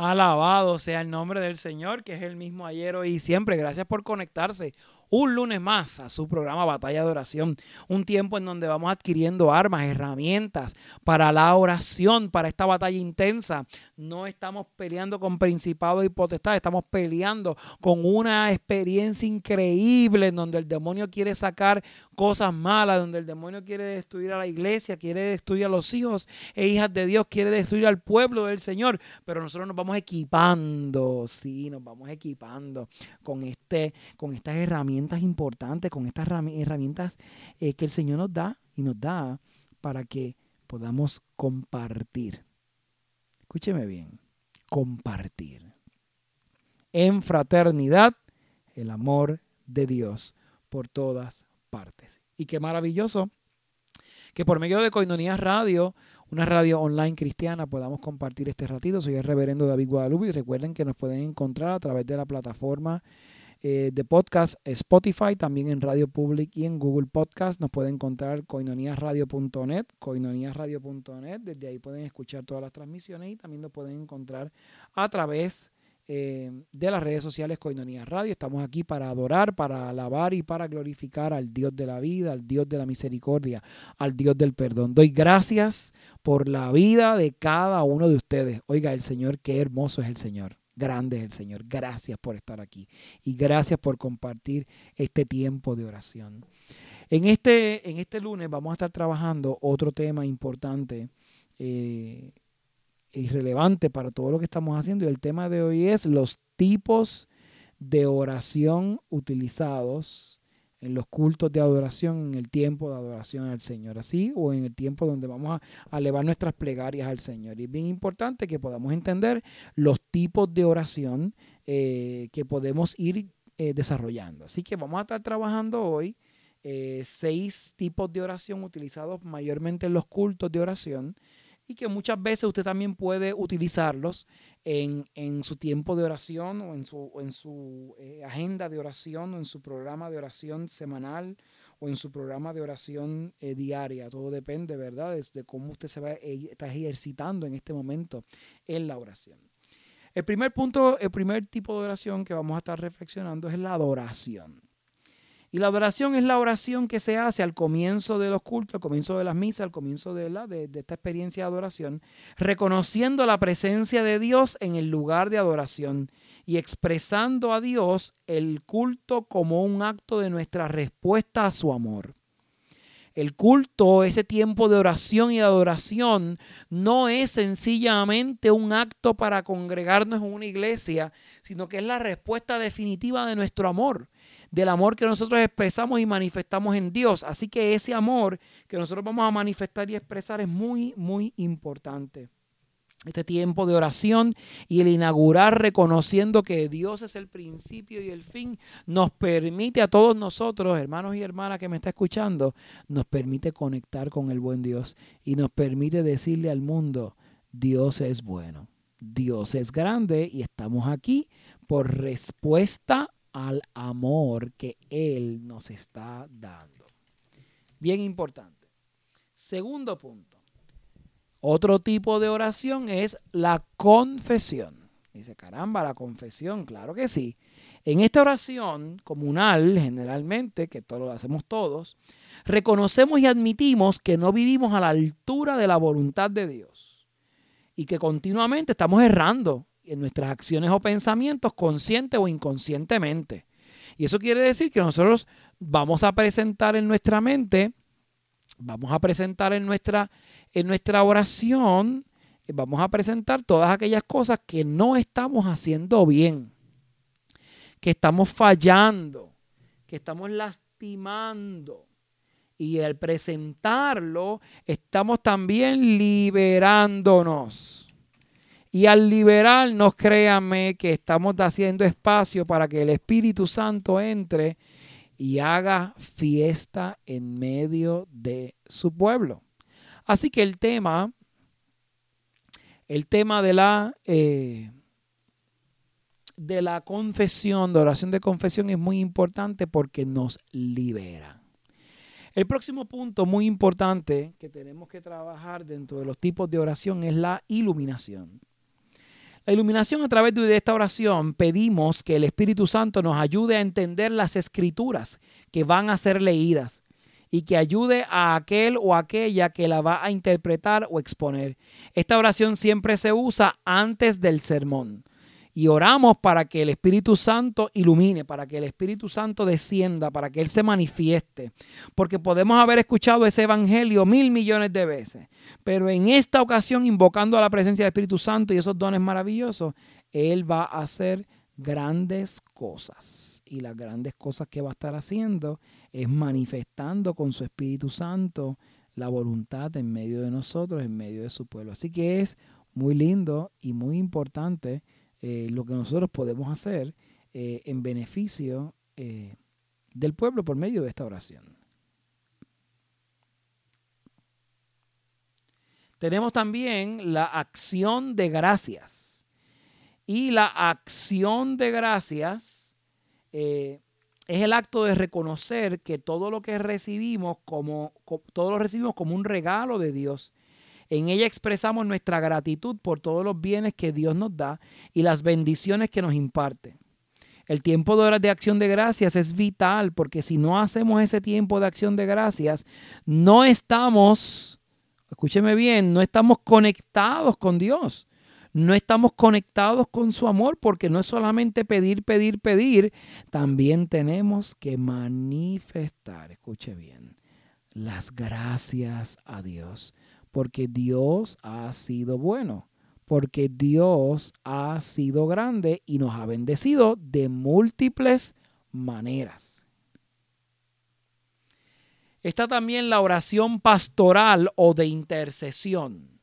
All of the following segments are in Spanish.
Alabado sea el nombre del Señor, que es el mismo ayer, hoy y siempre. Gracias por conectarse un lunes más a su programa Batalla de Oración. Un tiempo en donde vamos adquiriendo armas, herramientas para la oración, para esta batalla intensa. No estamos peleando con principados y potestades, estamos peleando con una experiencia increíble en donde el demonio quiere sacar cosas malas, donde el demonio quiere destruir a la iglesia, quiere destruir a los hijos e hijas de Dios, quiere destruir al pueblo del Señor. Pero nosotros nos vamos equipando, sí, nos vamos equipando con, este, con estas herramientas importantes, con estas herramientas eh, que el Señor nos da y nos da para que podamos compartir. Escúcheme bien, compartir. En fraternidad, el amor de Dios por todas partes. Y qué maravilloso que por medio de Coinonía Radio, una radio online cristiana, podamos compartir este ratito. Soy el reverendo David Guadalupe y recuerden que nos pueden encontrar a través de la plataforma eh, de podcast Spotify, también en Radio Public y en Google Podcast. Nos pueden encontrar coinoniasradio.net, coinoniasradio.net. Desde ahí pueden escuchar todas las transmisiones y también nos pueden encontrar a través eh, de las redes sociales Coinonía Radio. Estamos aquí para adorar, para alabar y para glorificar al Dios de la vida, al Dios de la misericordia, al Dios del perdón. Doy gracias por la vida de cada uno de ustedes. Oiga, el Señor, qué hermoso es el Señor. Grande es el Señor. Gracias por estar aquí y gracias por compartir este tiempo de oración. En este, en este lunes vamos a estar trabajando otro tema importante eh, y relevante para todo lo que estamos haciendo. Y el tema de hoy es los tipos de oración utilizados en los cultos de adoración, en el tiempo de adoración al Señor, así o en el tiempo donde vamos a, elevar nuestras plegarias al Señor. Y es bien importante que podamos entender los tipos de oración eh, que podemos ir eh, desarrollando. Así que vamos a estar trabajando hoy eh, seis tipos de oración utilizados mayormente en los cultos de oración y que muchas veces usted también puede utilizarlos en, su tiempo de oración o en su, en su eh, agenda de oración o en su programa de oración semanal o en su programa de oración eh, diaria. Todo depende, ¿verdad?, de, cómo usted se va eh, está ejercitando en este momento en la oración. El primer punto, el primer tipo de oración que vamos a estar reflexionando es la adoración. Y la adoración es la oración que se hace al comienzo de los cultos, al comienzo de las misas, al comienzo de, la, esta experiencia de adoración, reconociendo la presencia de Dios en el lugar de adoración y expresando a Dios el culto como un acto de nuestra respuesta a su amor. El culto, ese tiempo de oración y de adoración, no es sencillamente un acto para congregarnos en una iglesia, sino que es la respuesta definitiva de nuestro amor del amor que nosotros expresamos y manifestamos en Dios. Así que ese amor que nosotros vamos a manifestar y expresar es muy, muy importante. Este tiempo de oración y el inaugurar reconociendo que Dios es el principio y el fin nos permite a todos nosotros, hermanos y hermanas que me está escuchando, nos permite conectar con el buen Dios y nos permite decirle al mundo, Dios es bueno, Dios es grande y estamos aquí por respuesta al amor que Él nos está dando. Bien importante. Segundo punto. Otro tipo de oración es la confesión. Dice, caramba, la confesión, claro que sí. En esta oración comunal, generalmente, que todo lo hacemos todos, reconocemos y admitimos que no vivimos a la altura de la voluntad de Dios y que continuamente estamos errando en nuestras acciones o pensamientos, consciente o inconscientemente. Y eso quiere decir que nosotros vamos a presentar en nuestra mente, vamos a presentar en nuestra, en nuestra oración, vamos a presentar todas aquellas cosas que no estamos haciendo bien, que estamos fallando, que estamos lastimando. Y al presentarlo, estamos también liberándonos. Y al liberarnos, créanme que estamos haciendo espacio para que el Espíritu Santo entre y haga fiesta en medio de su pueblo. Así que el tema, el tema de la, eh, de la confesión, de oración de confesión es muy importante porque nos libera. El próximo punto muy importante que tenemos que trabajar dentro de los tipos de oración es la iluminación. La iluminación a través de esta oración pedimos que el Espíritu Santo nos ayude a entender las escrituras que van a ser leídas y que ayude a aquel o aquella que la va a interpretar o exponer. Esta oración siempre se usa antes del sermón y oramos para que el Espíritu Santo ilumine, para que el Espíritu Santo descienda, para que Él se manifieste. Porque podemos haber escuchado ese Evangelio mil millones de veces, pero en esta ocasión, invocando a la presencia del Espíritu Santo y esos dones maravillosos, Él va a hacer grandes cosas. Y las grandes cosas que va a estar haciendo es manifestando con su Espíritu Santo la voluntad en medio de nosotros, en medio de su pueblo. Así que es muy lindo y muy importante eh, lo que nosotros podemos hacer eh, en beneficio eh, del pueblo por medio de esta oración. Tenemos también la acción de gracias. Y la acción de gracias es el acto de reconocer que todo lo que recibimos como, todo lo recibimos como un regalo de Dios en ella expresamos nuestra gratitud por todos los bienes que Dios nos da y las bendiciones que nos imparte. El tiempo de horas de acción de gracias es vital porque si no hacemos ese tiempo de acción de gracias, no estamos, escúcheme bien, no estamos conectados con Dios. No estamos conectados con su amor porque no es solamente pedir, pedir, pedir, también tenemos que manifestar, escuche bien, las gracias a Dios porque Dios ha sido bueno, porque Dios ha sido grande y nos ha bendecido de múltiples maneras. Está también la oración pastoral o de intercesión.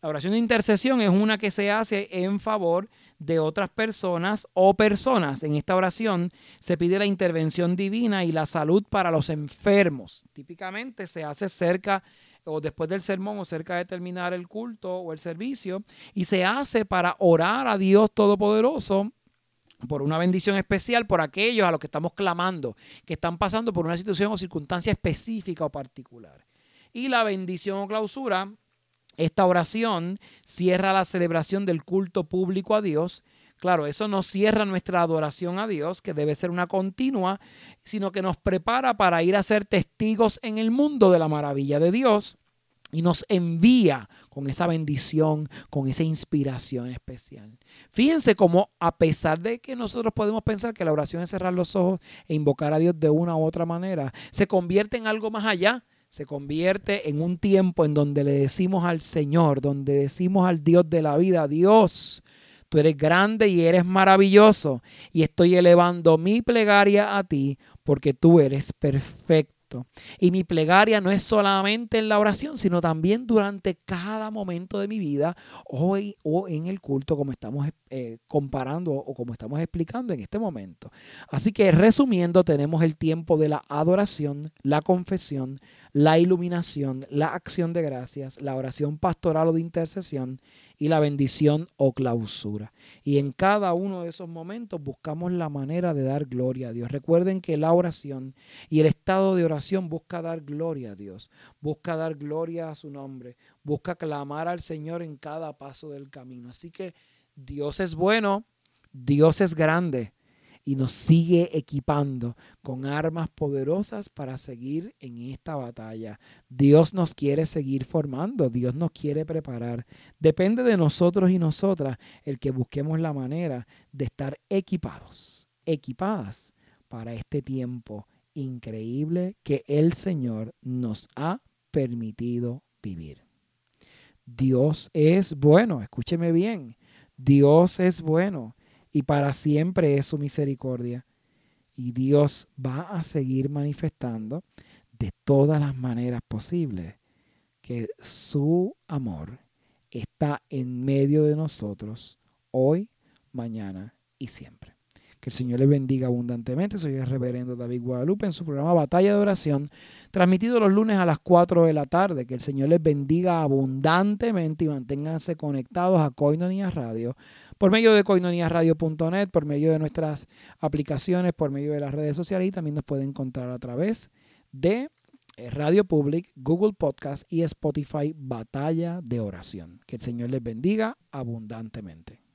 La oración de intercesión es una que se hace en favor de otras personas o personas. En esta oración se pide la intervención divina y la salud para los enfermos. Típicamente se hace cerca o después del sermón o cerca de terminar el culto o el servicio y se hace para orar a Dios Todopoderoso por una bendición especial por aquellos a los que estamos clamando, que están pasando por una situación o circunstancia específica o particular. Y la bendición o clausura, esta oración cierra la celebración del culto público a Dios. Claro, eso no cierra nuestra adoración a Dios, que debe ser una continua, sino que nos prepara para ir a ser testigos en el mundo de la maravilla de Dios y nos envía con esa bendición, con esa inspiración especial. Fíjense cómo a pesar de que nosotros podemos pensar que la oración es cerrar los ojos e invocar a Dios de una u otra manera, se convierte en algo más allá. Se convierte en un tiempo en donde le decimos al Señor, donde decimos al Dios de la vida, Dios, tú eres grande y eres maravilloso y estoy elevando mi plegaria a ti porque tú eres perfecto y mi plegaria no es solamente en la oración, sino también durante cada momento de mi vida, hoy o en el culto, como estamos eh, comparando o como estamos explicando en este momento. Así que resumiendo, tenemos el tiempo de la adoración, la confesión, la iluminación, la acción de gracias, la oración pastoral o de intercesión y la bendición o clausura. Y en cada uno de esos momentos buscamos la manera de dar gloria a Dios. Recuerden que la oración y el estado de oración busca dar gloria a Dios, busca dar gloria a su nombre, busca clamar al Señor en cada paso del camino. Así que Dios es bueno, Dios es grande y nos sigue equipando con armas poderosas para seguir en esta batalla. Dios nos quiere seguir formando, Dios nos quiere preparar. Depende de nosotros y nosotras el que busquemos la manera de estar equipados, equipadas para este tiempo increíble que el Señor nos ha permitido vivir. Dios es bueno, escúcheme bien, Dios es bueno y para siempre es su misericordia. Y Dios va a seguir manifestando de todas las maneras posibles que su amor está en medio de nosotros hoy, mañana y siempre. Que el Señor les bendiga abundantemente. Soy el reverendo David Guadalupe en su programa Batalla de Oración, transmitido los lunes a las 4 de la tarde. Que el Señor les bendiga abundantemente y manténganse conectados a Coinonia Radio por medio de coinoniaradio.net, por medio de nuestras aplicaciones, por medio de las redes sociales y también nos pueden encontrar a través de eh, Radio Public, Google Podcast y Spotify Batalla de Oración. Que el Señor les bendiga abundantemente.